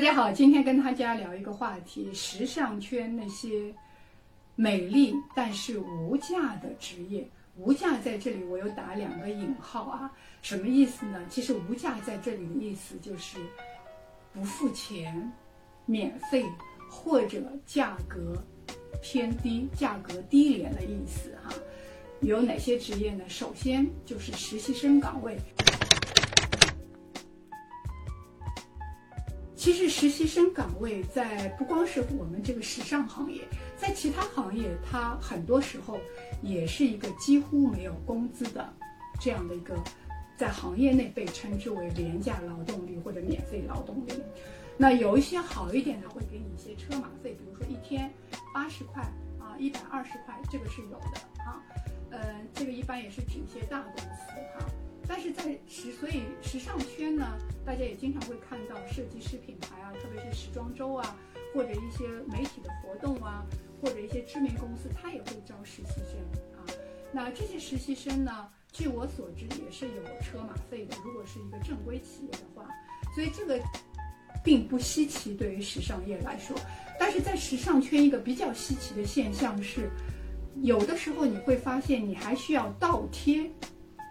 大家好，今天跟大家聊一个话题：时尚圈那些美丽但是无价的职业。无价在这里我有打两个引号啊，什么意思呢？其实无价在这里的意思就是不付钱、免费或者价格偏低、价格低廉的意思哈。有哪些职业呢？首先就是实习生岗位。其实实习生岗位在不光是我们这个时尚行业，在其他行业，它很多时候也是一个几乎没有工资的这样的一个，在行业内被称之为廉价劳动力或者免费劳动力。那有一些好一点的会给你一些车马费，比如说一天八十块啊，一百二十块，这个是有的啊。呃，这个一般也是指一些大公司哈。但是在时，所以时尚圈呢，大家也经常会看到设计师品牌啊，特别是时装周啊，或者一些媒体的活动啊，或者一些知名公司，他也会招实习生啊。那这些实习生呢，据我所知也是有车马费的，如果是一个正规企业的话，所以这个并不稀奇对于时尚业来说。但是在时尚圈，一个比较稀奇的现象是，有的时候你会发现你还需要倒贴。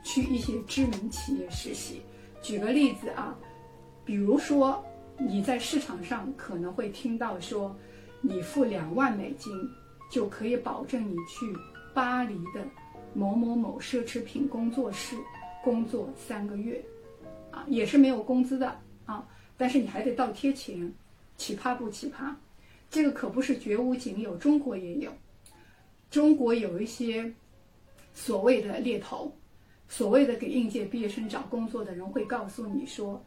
去一些知名企业实习，举个例子啊，比如说你在市场上可能会听到说，你付两万美金就可以保证你去巴黎的某某某奢侈品工作室工作三个月，啊，也是没有工资的啊，但是你还得倒贴钱，奇葩不奇葩？这个可不是绝无仅有，中国也有，中国有一些所谓的猎头。所谓的给应届毕业生找工作的人会告诉你说，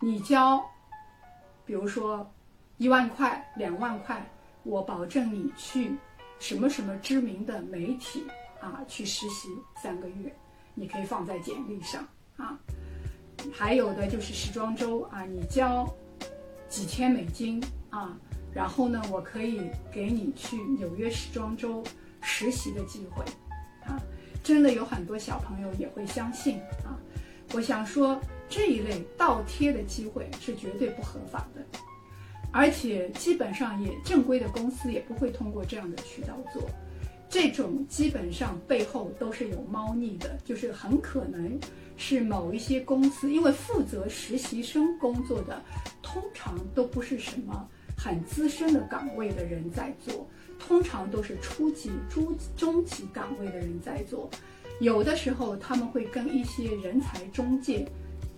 你交，比如说一万块、两万块，我保证你去什么什么知名的媒体啊去实习三个月，你可以放在简历上啊。还有的就是时装周啊，你交几千美金啊，然后呢，我可以给你去纽约时装周实习的机会。真的有很多小朋友也会相信啊！我想说，这一类倒贴的机会是绝对不合法的，而且基本上也正规的公司也不会通过这样的渠道做。这种基本上背后都是有猫腻的，就是很可能是某一些公司，因为负责实习生工作的通常都不是什么很资深的岗位的人在做。通常都是初级、中中级岗位的人在做，有的时候他们会跟一些人才中介，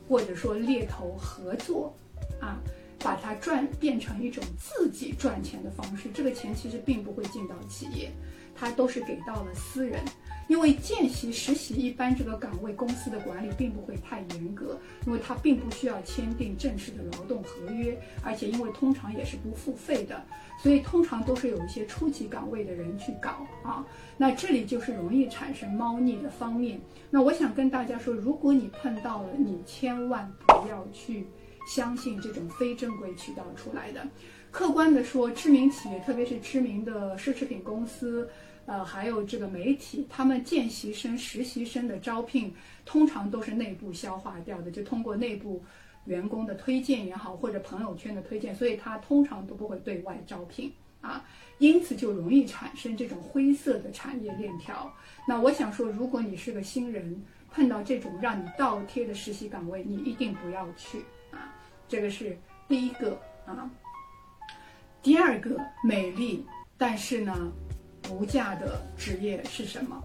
或者说猎头合作，啊，把它赚变成一种自己赚钱的方式。这个钱其实并不会进到企业，它都是给到了私人。因为见习实习一般这个岗位公司的管理并不会太严格，因为它并不需要签订正式的劳动合约，而且因为通常也是不付费的，所以通常都是有一些初级岗位的人去搞啊。那这里就是容易产生猫腻的方面。那我想跟大家说，如果你碰到了，你千万不要去相信这种非正规渠道出来的。客观的说，知名企业，特别是知名的奢侈品公司。呃，还有这个媒体，他们见习生、实习生的招聘，通常都是内部消化掉的，就通过内部员工的推荐也好，或者朋友圈的推荐，所以他通常都不会对外招聘啊，因此就容易产生这种灰色的产业链条。那我想说，如果你是个新人，碰到这种让你倒贴的实习岗位，你一定不要去啊，这个是第一个啊。第二个，美丽，但是呢。无价的职业是什么？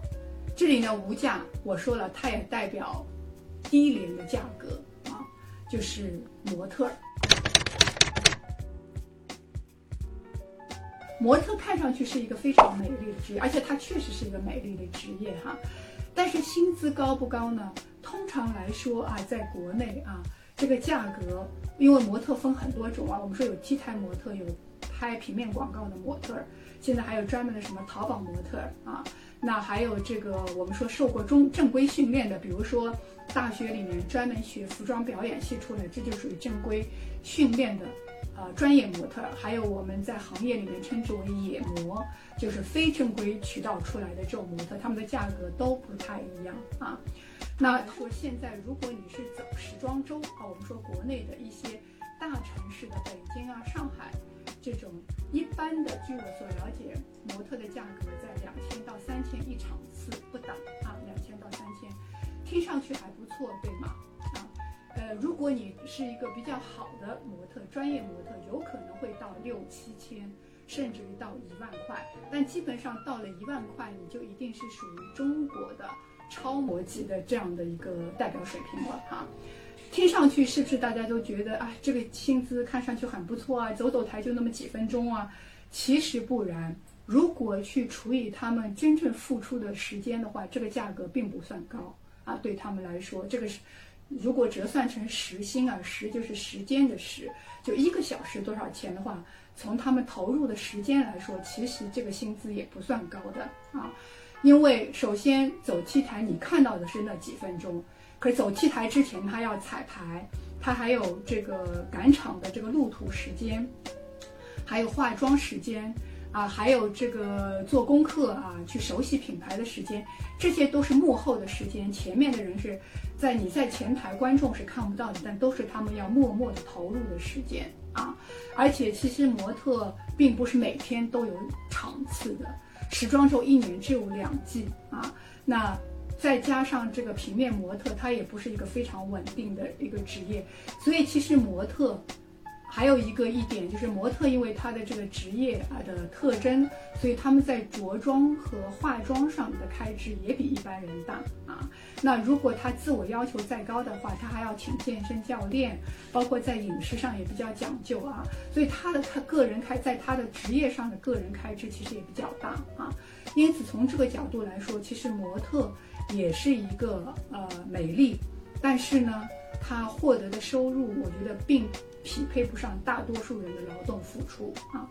这里呢，无价，我说了，它也代表低廉的价格啊，就是模特儿。模特看上去是一个非常美丽的职业，而且它确实是一个美丽的职业哈。但是薪资高不高呢？通常来说啊，在国内啊，这个价格，因为模特分很多种啊，我们说有 T 台模特，有拍平面广告的模特儿。现在还有专门的什么淘宝模特啊，那还有这个我们说受过中正规训练的，比如说大学里面专门学服装表演系出来，这就属于正规训练的，呃专业模特。还有我们在行业里面称之为野模，就是非正规渠道出来的这种模特，他们的价格都不太一样啊。那说现在如果你是走时装周啊，我们说国内的一些。大城市的北京啊、上海这种一般的，据我所了解，模特的价格在两千到三千一场次不等啊，两千到三千，听上去还不错，对吗？啊，呃，如果你是一个比较好的模特，专业模特，有可能会到六七千，甚至于到一万块，但基本上到了一万块，你就一定是属于中国的超模级的这样的一个代表水平了啊。听上去是不是大家都觉得啊，这个薪资看上去很不错啊，走走台就那么几分钟啊？其实不然，如果去除以他们真正付出的时间的话，这个价格并不算高啊。对他们来说，这个是如果折算成时薪啊，时就是时间的时，就一个小时多少钱的话，从他们投入的时间来说，其实这个薪资也不算高的啊。因为首先走 T 台，你看到的是那几分钟。可走 T 台之前，他要彩排，他还有这个赶场的这个路途时间，还有化妆时间啊，还有这个做功课啊，去熟悉品牌的时间，这些都是幕后的时间。前面的人是在你在前台，观众是看不到的，但都是他们要默默的投入的时间啊。而且其实模特并不是每天都有场次的，时装周一年只有两季啊，那。再加上这个平面模特，它也不是一个非常稳定的一个职业，所以其实模特还有一个一点就是模特，因为他的这个职业啊的特征，所以他们在着装和化妆上的开支也比一般人大啊。那如果他自我要求再高的话，他还要请健身教练，包括在饮食上也比较讲究啊，所以他的他个人开在他的职业上的个人开支其实也比较大啊。因此从这个角度来说，其实模特。也是一个呃美丽，但是呢，他获得的收入，我觉得并匹配不上大多数人的劳动付出啊。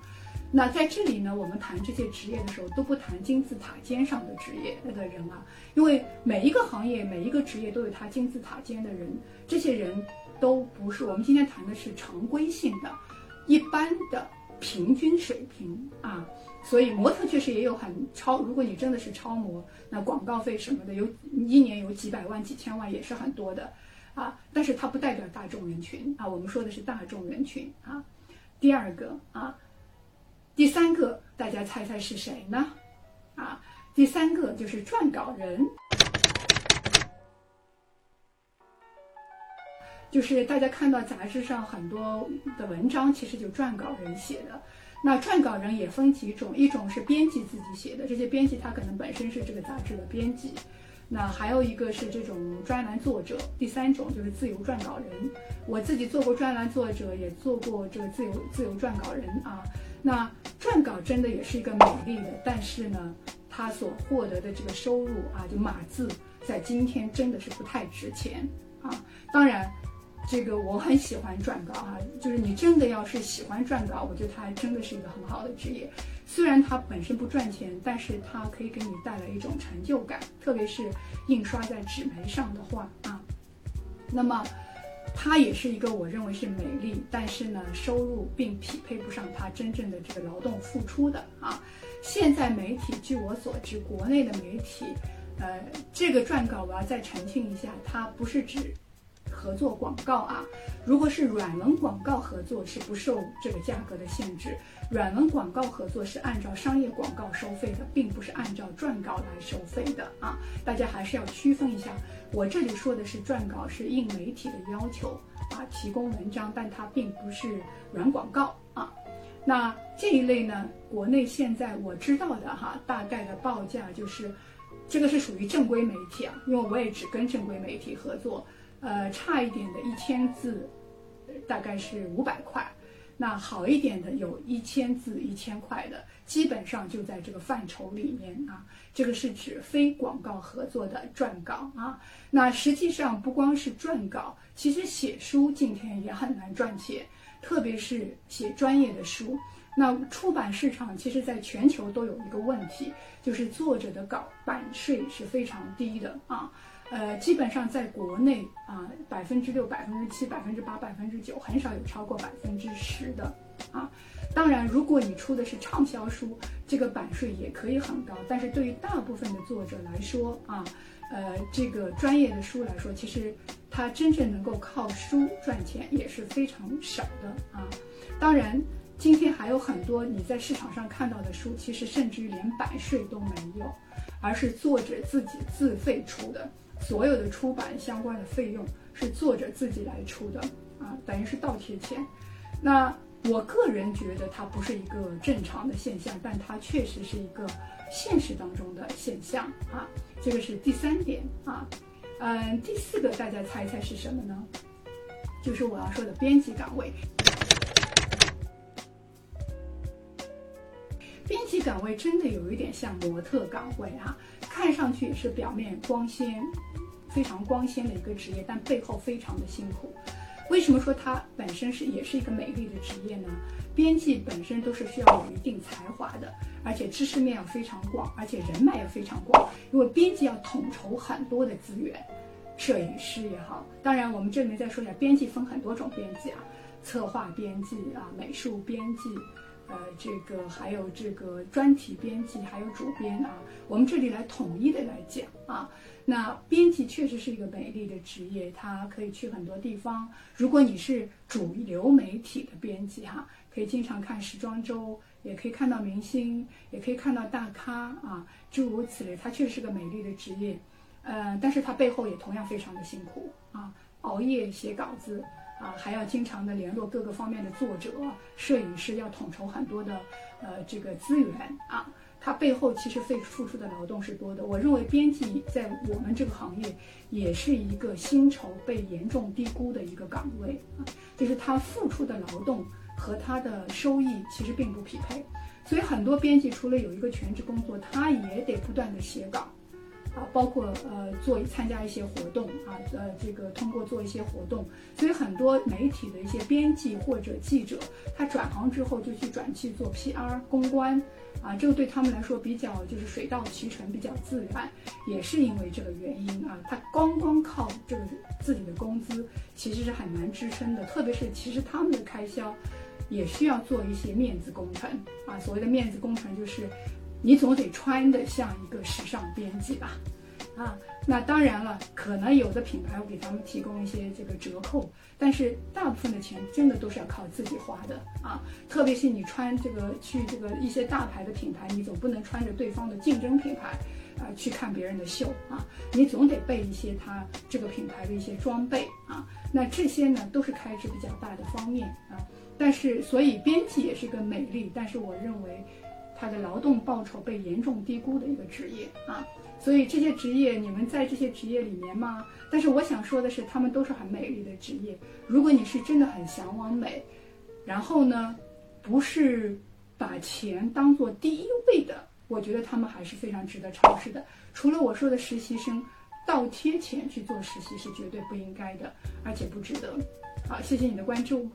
那在这里呢，我们谈这些职业的时候，都不谈金字塔尖上的职业的人啊，因为每一个行业、每一个职业都有他金字塔尖的人，这些人都不是我们今天谈的是常规性的、一般的平均水平啊。所以模特确实也有很超，如果你真的是超模，那广告费什么的有一年有几百万、几千万也是很多的，啊，但是它不代表大众人群啊，我们说的是大众人群啊。第二个啊，第三个大家猜猜是谁呢？啊，第三个就是撰稿人，就是大家看到杂志上很多的文章，其实就撰稿人写的。那撰稿人也分几种，一种是编辑自己写的，这些编辑他可能本身是这个杂志的编辑，那还有一个是这种专栏作者，第三种就是自由撰稿人。我自己做过专栏作者，也做过这个自由自由撰稿人啊。那撰稿真的也是一个美丽的，但是呢，他所获得的这个收入啊，就码字，在今天真的是不太值钱啊。当然。这个我很喜欢撰稿哈，就是你真的要是喜欢撰稿，我觉得它还真的是一个很好的职业。虽然它本身不赚钱，但是它可以给你带来一种成就感，特别是印刷在纸媒上的话啊。那么，它也是一个我认为是美丽，但是呢，收入并匹配不上它真正的这个劳动付出的啊。现在媒体，据我所知，国内的媒体，呃，这个撰稿我要再澄清一下，它不是指。合作广告啊，如果是软文广告合作是不受这个价格的限制，软文广告合作是按照商业广告收费的，并不是按照撰稿来收费的啊，大家还是要区分一下。我这里说的是撰稿是应媒体的要求啊提供文章，但它并不是软广告啊。那这一类呢，国内现在我知道的哈，大概的报价就是，这个是属于正规媒体啊，因为我也只跟正规媒体合作。呃，差一点的一千字，大概是五百块。那好一点的有一千字一千块的，基本上就在这个范畴里面啊。这个是指非广告合作的撰稿啊。那实际上不光是撰稿，其实写书今天也很难赚钱，特别是写专业的书。那出版市场其实在全球都有一个问题，就是作者的稿版税是非常低的啊。呃，基本上在国内啊，百分之六、百分之七、百分之八、百分之九，很少有超过百分之十的啊。当然，如果你出的是畅销书，这个版税也可以很高。但是对于大部分的作者来说啊，呃，这个专业的书来说，其实它真正能够靠书赚钱也是非常少的啊。当然，今天还有很多你在市场上看到的书，其实甚至于连版税都没有，而是作者自己自费出的。所有的出版相关的费用是作者自己来出的啊，等于是倒贴钱。那我个人觉得它不是一个正常的现象，但它确实是一个现实当中的现象啊。这个是第三点啊。嗯，第四个大家猜猜是什么呢？就是我要说的编辑岗位。编辑岗位真的有一点像模特岗位啊，看上去也是表面光鲜。非常光鲜的一个职业，但背后非常的辛苦。为什么说它本身是也是一个美丽的职业呢？编辑本身都是需要有一定才华的，而且知识面要非常广，而且人脉也非常广。因为编辑要统筹很多的资源，摄影师也好，当然我们这里面再说一下，编辑分很多种编辑啊，策划编辑啊，美术编辑。呃，这个还有这个专题编辑，还有主编啊，我们这里来统一的来讲啊。那编辑确实是一个美丽的职业，它可以去很多地方。如果你是主流媒体的编辑哈，可以经常看时装周，也可以看到明星，也可以看到大咖啊，诸如此类。它确实是个美丽的职业，呃，但是它背后也同样非常的辛苦啊，熬夜写稿子。啊，还要经常的联络各个方面的作者、摄影师，要统筹很多的呃这个资源啊。它背后其实费付出的劳动是多的。我认为编辑在我们这个行业也是一个薪酬被严重低估的一个岗位啊，就是他付出的劳动和他的收益其实并不匹配。所以很多编辑除了有一个全职工作，他也得不断的写稿。啊，包括呃做参加一些活动啊，呃这个通过做一些活动，所以很多媒体的一些编辑或者记者，他转行之后就去转去做 PR 公关，啊，这个对他们来说比较就是水到渠成，比较自然，也是因为这个原因啊，他光光靠这个自己的工资其实是很难支撑的，特别是其实他们的开销也需要做一些面子工程啊，所谓的面子工程就是。你总得穿的像一个时尚编辑吧，啊，那当然了，可能有的品牌会给他们提供一些这个折扣，但是大部分的钱真的都是要靠自己花的啊。特别是你穿这个去这个一些大牌的品牌，你总不能穿着对方的竞争品牌啊去看别人的秀啊，你总得备一些他这个品牌的一些装备啊。那这些呢都是开支比较大的方面啊。但是，所以编辑也是个美丽，但是我认为。他的劳动报酬被严重低估的一个职业啊，所以这些职业你们在这些职业里面吗？但是我想说的是，他们都是很美丽的职业。如果你是真的很向往美，然后呢，不是把钱当做第一位的，我觉得他们还是非常值得尝试的。除了我说的实习生倒贴钱去做实习是绝对不应该的，而且不值得。好，谢谢你的关注。